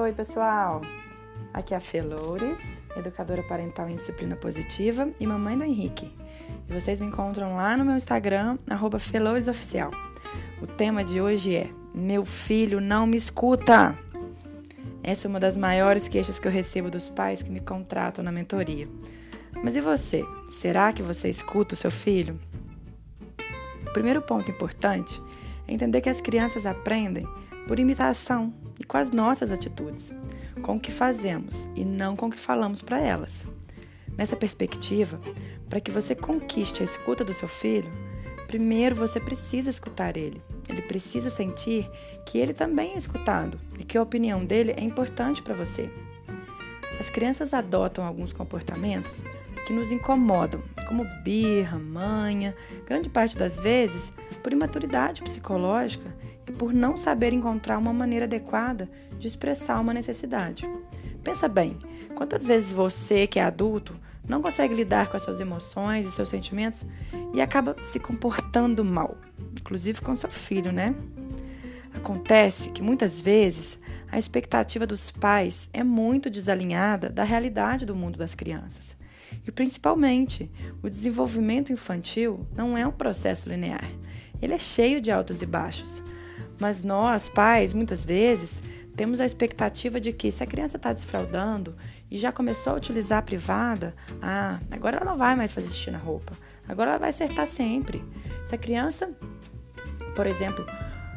oi, pessoal! Aqui é a Fê Loures, educadora parental em disciplina positiva e mamãe do Henrique. E vocês me encontram lá no meu Instagram, arroba. O tema de hoje é Meu filho não me escuta! Essa é uma das maiores queixas que eu recebo dos pais que me contratam na mentoria. Mas e você? Será que você escuta o seu filho? O primeiro ponto importante é entender que as crianças aprendem por imitação e com as nossas atitudes, com o que fazemos e não com o que falamos para elas. Nessa perspectiva, para que você conquiste a escuta do seu filho, primeiro você precisa escutar ele. Ele precisa sentir que ele também é escutado e que a opinião dele é importante para você. As crianças adotam alguns comportamentos que nos incomodam, como birra, manha, grande parte das vezes por imaturidade psicológica e por não saber encontrar uma maneira adequada de expressar uma necessidade. Pensa bem, quantas vezes você, que é adulto, não consegue lidar com as suas emoções e seus sentimentos e acaba se comportando mal, inclusive com seu filho, né? Acontece que muitas vezes a expectativa dos pais é muito desalinhada da realidade do mundo das crianças. E principalmente, o desenvolvimento infantil não é um processo linear. Ele é cheio de altos e baixos. Mas nós, pais, muitas vezes, temos a expectativa de que se a criança está desfraudando e já começou a utilizar a privada, ah, agora ela não vai mais fazer xixi na roupa. Agora ela vai acertar sempre. Se a criança, por exemplo,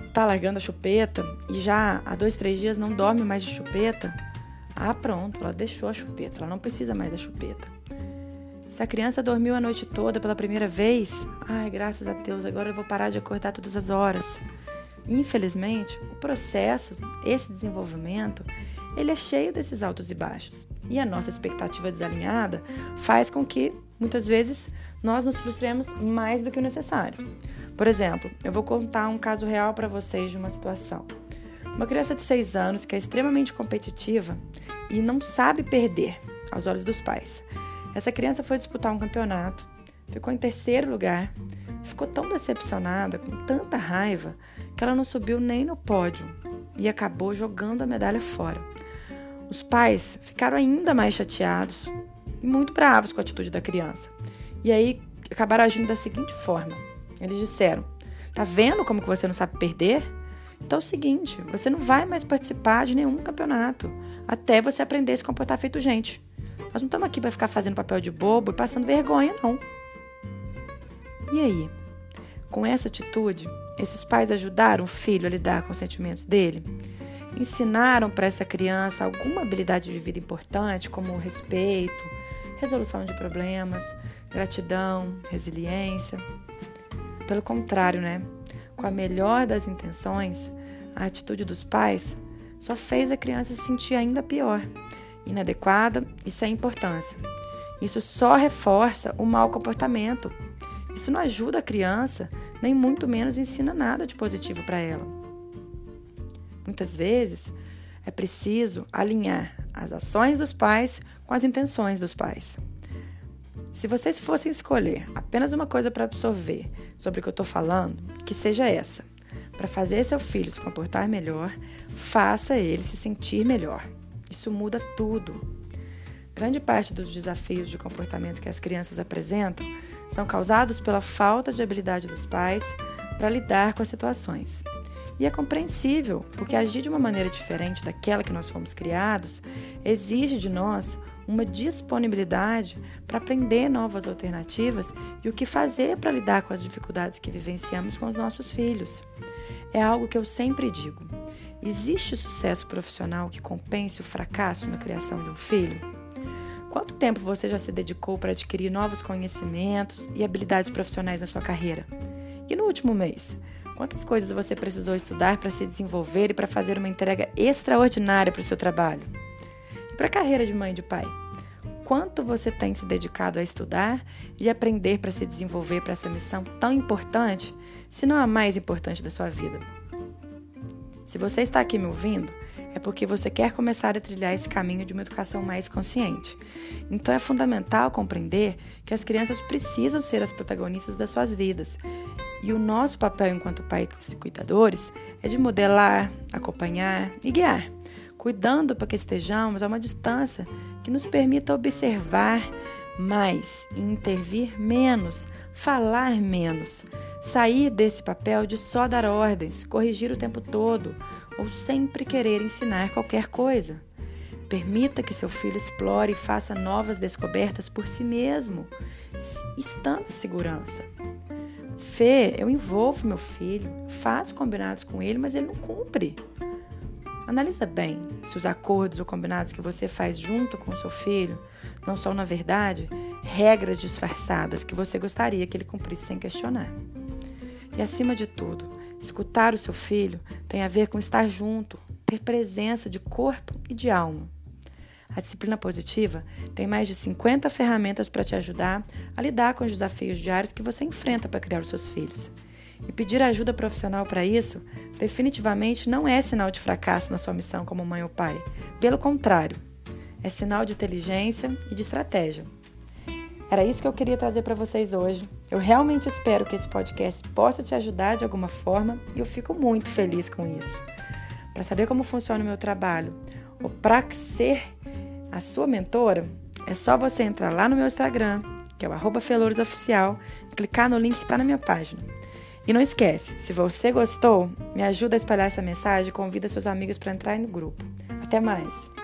está largando a chupeta e já há dois, três dias não dorme mais de chupeta, ah, pronto, ela deixou a chupeta, ela não precisa mais da chupeta. Se a criança dormiu a noite toda pela primeira vez, ai, graças a Deus, agora eu vou parar de acordar todas as horas. Infelizmente, o processo, esse desenvolvimento, ele é cheio desses altos e baixos. E a nossa expectativa desalinhada faz com que, muitas vezes, nós nos frustremos mais do que o necessário. Por exemplo, eu vou contar um caso real para vocês de uma situação. Uma criança de 6 anos que é extremamente competitiva e não sabe perder aos olhos dos pais. Essa criança foi disputar um campeonato, ficou em terceiro lugar, ficou tão decepcionada, com tanta raiva, que ela não subiu nem no pódio e acabou jogando a medalha fora. Os pais ficaram ainda mais chateados e muito bravos com a atitude da criança. E aí acabaram agindo da seguinte forma: eles disseram: Tá vendo como que você não sabe perder? Então é o seguinte, você não vai mais participar de nenhum campeonato até você aprender a se comportar feito gente. Nós não estamos aqui para ficar fazendo papel de bobo e passando vergonha, não. E aí? Com essa atitude, esses pais ajudaram o filho a lidar com os sentimentos dele? Ensinaram para essa criança alguma habilidade de vida importante, como respeito, resolução de problemas, gratidão, resiliência? Pelo contrário, né? Com a melhor das intenções, a atitude dos pais só fez a criança se sentir ainda pior inadequada e sem importância. Isso só reforça o mau comportamento. Isso não ajuda a criança, nem muito menos ensina nada de positivo para ela. Muitas vezes é preciso alinhar as ações dos pais com as intenções dos pais. Se vocês fossem escolher apenas uma coisa para absorver sobre o que eu estou falando, que seja essa: para fazer seu filho se comportar melhor, faça ele se sentir melhor. Isso muda tudo. Grande parte dos desafios de comportamento que as crianças apresentam são causados pela falta de habilidade dos pais para lidar com as situações. E é compreensível, porque agir de uma maneira diferente daquela que nós fomos criados exige de nós uma disponibilidade para aprender novas alternativas e o que fazer para lidar com as dificuldades que vivenciamos com os nossos filhos. É algo que eu sempre digo. Existe o sucesso profissional que compense o fracasso na criação de um filho? Quanto tempo você já se dedicou para adquirir novos conhecimentos e habilidades profissionais na sua carreira? E no último mês, quantas coisas você precisou estudar para se desenvolver e para fazer uma entrega extraordinária para o seu trabalho? E para a carreira de mãe e de pai? Quanto você tem se dedicado a estudar e aprender para se desenvolver para essa missão tão importante, se não a mais importante da sua vida? Se você está aqui me ouvindo, é porque você quer começar a trilhar esse caminho de uma educação mais consciente. Então é fundamental compreender que as crianças precisam ser as protagonistas das suas vidas. E o nosso papel enquanto pais e cuidadores é de modelar, acompanhar e guiar. cuidando para que estejamos a uma distância que nos permita observar mais e intervir menos, falar menos, sair desse papel de só dar ordens, corrigir o tempo todo ou sempre querer ensinar qualquer coisa. Permita que seu filho explore e faça novas descobertas por si mesmo, estando em segurança. Fê, eu envolvo meu filho, faço combinados com ele, mas ele não cumpre. Analisa bem se os acordos ou combinados que você faz junto com seu filho não são, na verdade, regras disfarçadas que você gostaria que ele cumprisse sem questionar. E acima de tudo, escutar o seu filho tem a ver com estar junto, ter presença de corpo e de alma. A disciplina positiva tem mais de 50 ferramentas para te ajudar a lidar com os desafios diários que você enfrenta para criar os seus filhos. E pedir ajuda profissional para isso definitivamente não é sinal de fracasso na sua missão como mãe ou pai. Pelo contrário, é sinal de inteligência e de estratégia. Era isso que eu queria trazer para vocês hoje. Eu realmente espero que esse podcast possa te ajudar de alguma forma e eu fico muito feliz com isso. Para saber como funciona o meu trabalho ou para ser a sua mentora, é só você entrar lá no meu Instagram, que é o arroba Oficial, e clicar no link que está na minha página. E não esquece, se você gostou, me ajuda a espalhar essa mensagem e convida seus amigos para entrar no grupo. Até mais!